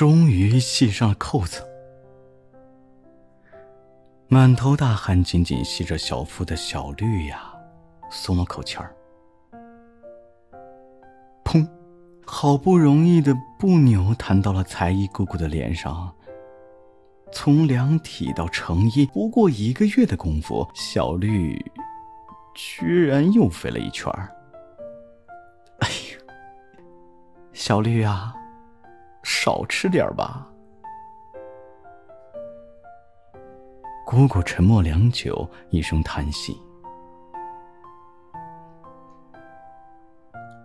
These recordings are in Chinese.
终于系上了扣子。满头大汗、紧紧系着小腹的小绿呀，松了口气儿。砰！好不容易的布纽弹到了才艺姑姑的脸上。从量体到成衣，不过一个月的功夫，小绿居然又肥了一圈儿。哎呀，小绿啊，少吃点吧。姑姑沉默良久，一声叹息。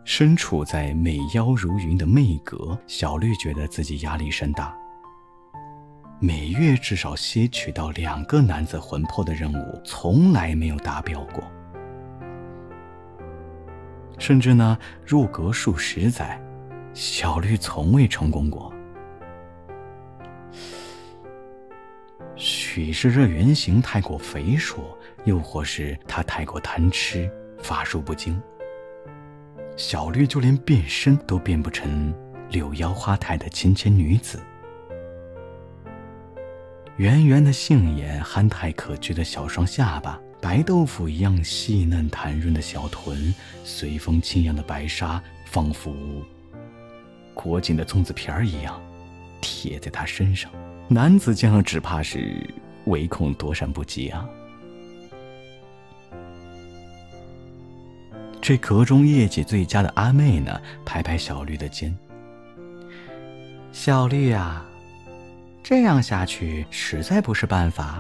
身处在美妖如云的媚阁，小绿觉得自己压力山大。每月至少吸取到两个男子魂魄的任务，从来没有达标过。甚至呢，入阁数十载，小绿从未成功过。许是这原型太过肥硕，又或是他太过贪吃，法术不精。小绿就连变身都变不成柳腰花态的芊芊女子。圆圆的杏眼，憨态可掬的小双下巴，白豆腐一样细嫩弹润的小臀，随风轻扬的白纱，仿佛裹紧的粽子皮儿一样，贴在他身上。男子见了，只怕是。唯恐躲闪不及啊！这阁中业绩最佳的阿妹呢，拍拍小绿的肩：“小绿啊，这样下去实在不是办法。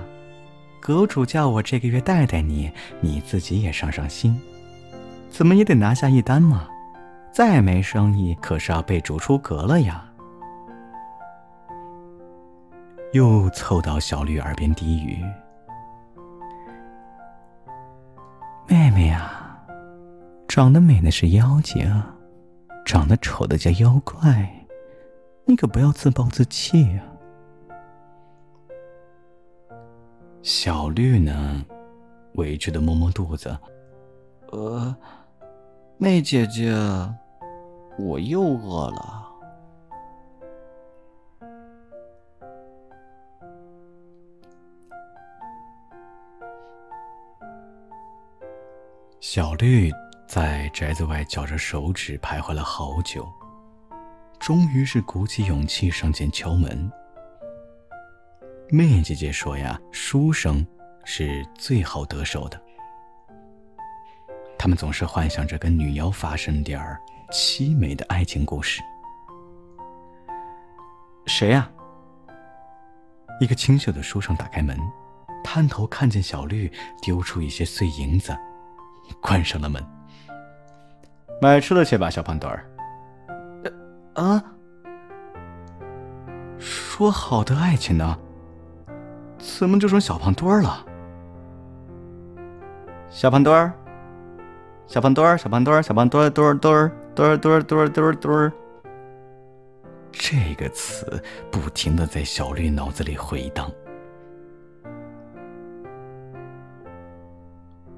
阁主叫我这个月带带你，你自己也上上心，怎么也得拿下一单嘛。再没生意，可是要被逐出阁了呀。”又凑到小绿耳边低语：“妹妹啊，长得美的是妖精，长得丑的叫妖怪，你可不要自暴自弃啊。”小绿呢，委屈的摸摸肚子：“呃，妹姐姐，我又饿了。”小绿在宅子外绞着手指徘徊了好久，终于是鼓起勇气上前敲门。妹姐姐说呀，书生是最好得手的，他们总是幻想着跟女妖发生点儿凄美的爱情故事。谁呀？一个清秀的书生打开门，探头看见小绿，丢出一些碎银子。关上了门。买吃的去吧，小胖墩儿。啊？说好的爱情呢？怎么就成小胖墩儿了？小胖墩儿，小胖墩儿，小胖墩儿，小胖墩儿，墩儿墩儿墩儿墩儿墩儿墩儿墩儿。这个词不停的在小绿脑子里回荡。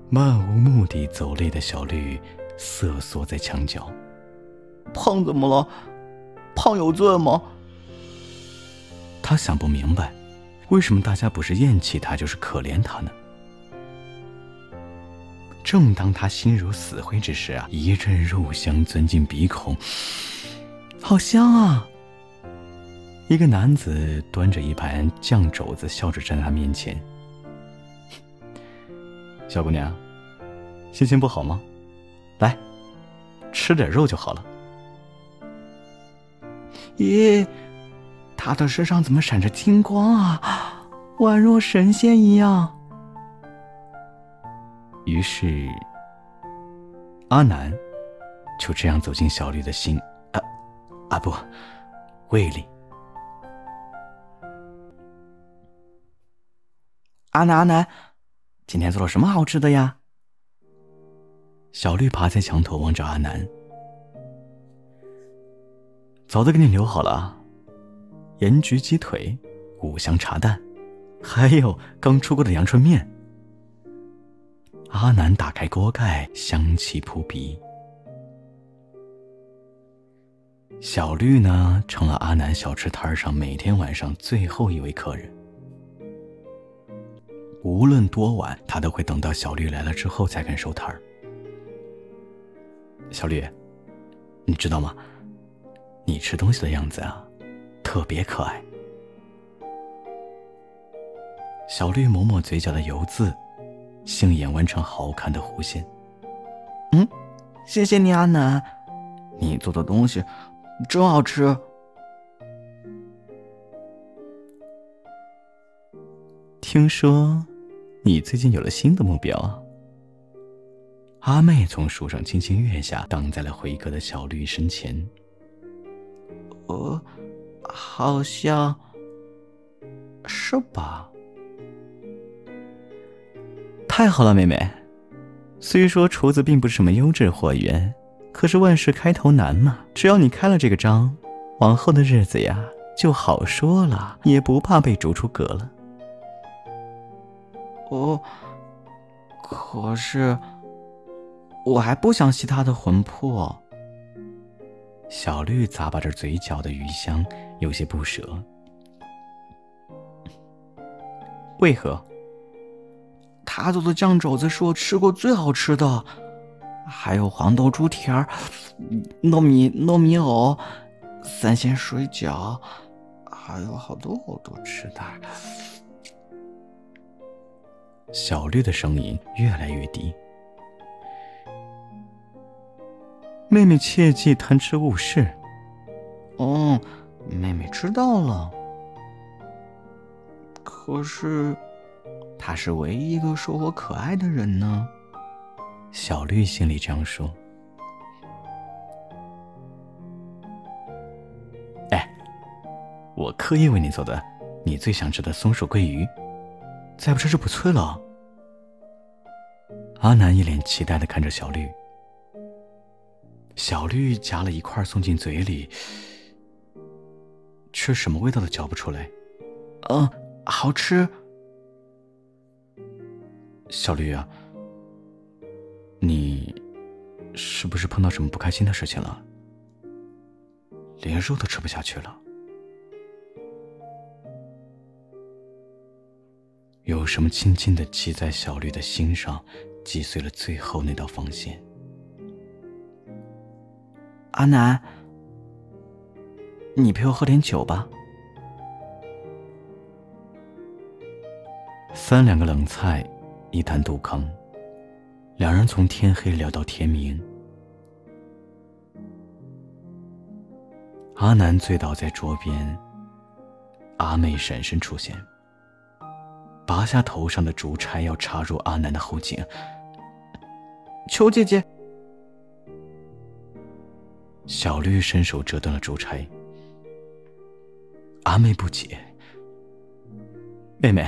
漫无目的走累的小绿瑟缩在墙角。胖怎么了？胖有罪吗？他想不明白，为什么大家不是厌弃他，就是可怜他呢？正当他心如死灰之时啊，一阵肉香钻进鼻孔，好香啊！一个男子端着一盘酱肘子，笑着站在他面前。小姑娘，心情不好吗？来，吃点肉就好了。咦，他的身上怎么闪着金光啊，宛若神仙一样。于是，阿南就这样走进小绿的心，啊啊不，胃里。阿南，阿南。今天做了什么好吃的呀？小绿爬在墙头望着阿南，早都给你留好了，盐焗鸡腿、五香茶蛋，还有刚出锅的阳春面。阿南打开锅盖，香气扑鼻。小绿呢，成了阿南小吃摊上每天晚上最后一位客人。无论多晚，他都会等到小绿来了之后才肯收摊儿。小绿，你知道吗？你吃东西的样子啊，特别可爱。小绿抹抹嘴角的油渍，杏眼弯成好看的弧线。嗯，谢谢你，阿南，你做的东西真好吃。听说。你最近有了新的目标啊。阿妹从树上轻轻跃下，挡在了回阁的小绿身前。呃，好像是吧？太好了，妹妹。虽说厨子并不是什么优质货源，可是万事开头难嘛。只要你开了这个张，往后的日子呀就好说了，也不怕被逐出阁了。哦，可是我还不想吸他的魂魄。小绿咂巴着嘴角的余香，有些不舍。为何？他做的酱肘子是我吃过最好吃的，还有黄豆猪蹄儿、糯米糯米藕、三鲜水饺，还有好多好多吃的。小绿的声音越来越低。妹妹切记贪吃误事。哦，妹妹知道了。可是，他是唯一一个说我可爱的人呢。小绿心里这样说。哎，我刻意为你做的，你最想吃的松鼠桂鱼。再不吃就不脆了。阿南一脸期待的看着小绿，小绿夹了一块送进嘴里，却什么味道都嚼不出来。嗯，好吃。小绿啊，你是不是碰到什么不开心的事情了？连肉都吃不下去了？有什么轻轻的击在小绿的心上，击碎了最后那道防线。阿南，你陪我喝点酒吧。三两个冷菜，一坛杜康，两人从天黑聊到天明。阿南醉倒在桌边，阿妹闪身出现。拔下头上的竹钗，要插入阿南的后颈。求姐姐！小绿伸手折断了竹钗。阿妹不解：“妹妹，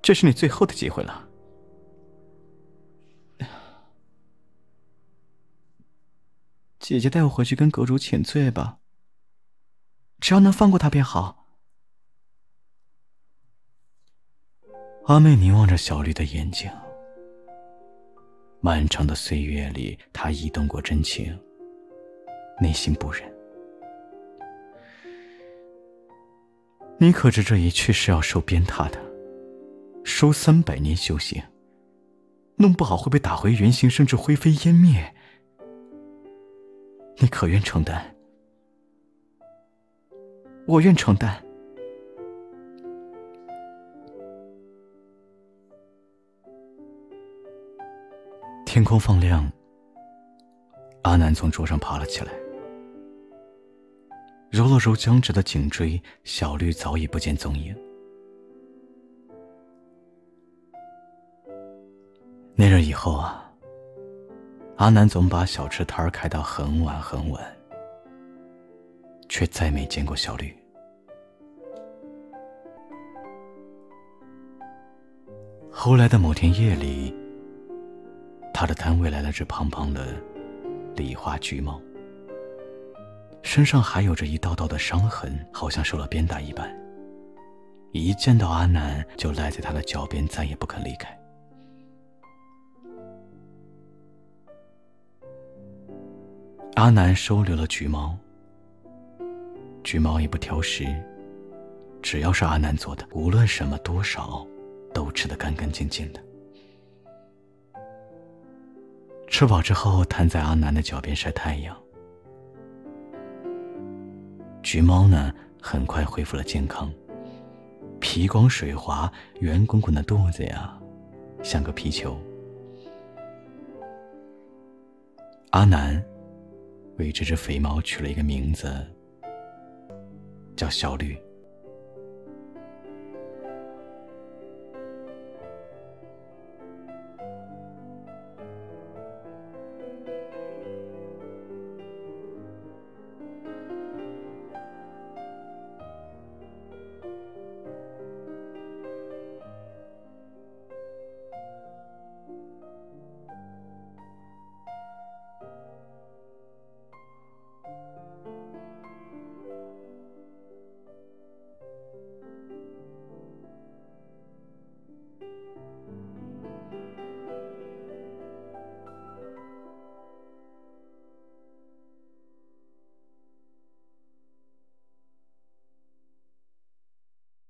这是你最后的机会了。姐姐带我回去跟阁主请罪吧。只要能放过他便好。”阿妹凝望着小绿的眼睛。漫长的岁月里，她移动过真情，内心不忍。你可知这一去是要受鞭挞的，收三百年修行，弄不好会被打回原形，甚至灰飞烟灭。你可愿承担？我愿承担。天空放亮，阿南从桌上爬了起来，揉了揉僵直的颈椎。小绿早已不见踪影。那日以后啊，阿南总把小吃摊开到很晚很晚，却再没见过小绿。后来的某天夜里。他的摊位来了只胖胖的梨花橘猫，身上还有着一道道的伤痕，好像受了鞭打一般。一见到阿南，就赖在他的脚边，再也不肯离开。阿南收留了橘猫，橘猫也不挑食，只要是阿南做的，无论什么多少，都吃得干干净净的。吃饱之后，瘫在阿南的脚边晒太阳。橘猫呢，很快恢复了健康，皮光水滑，圆滚滚的肚子呀，像个皮球。阿南。为这只肥猫取了一个名字，叫小绿。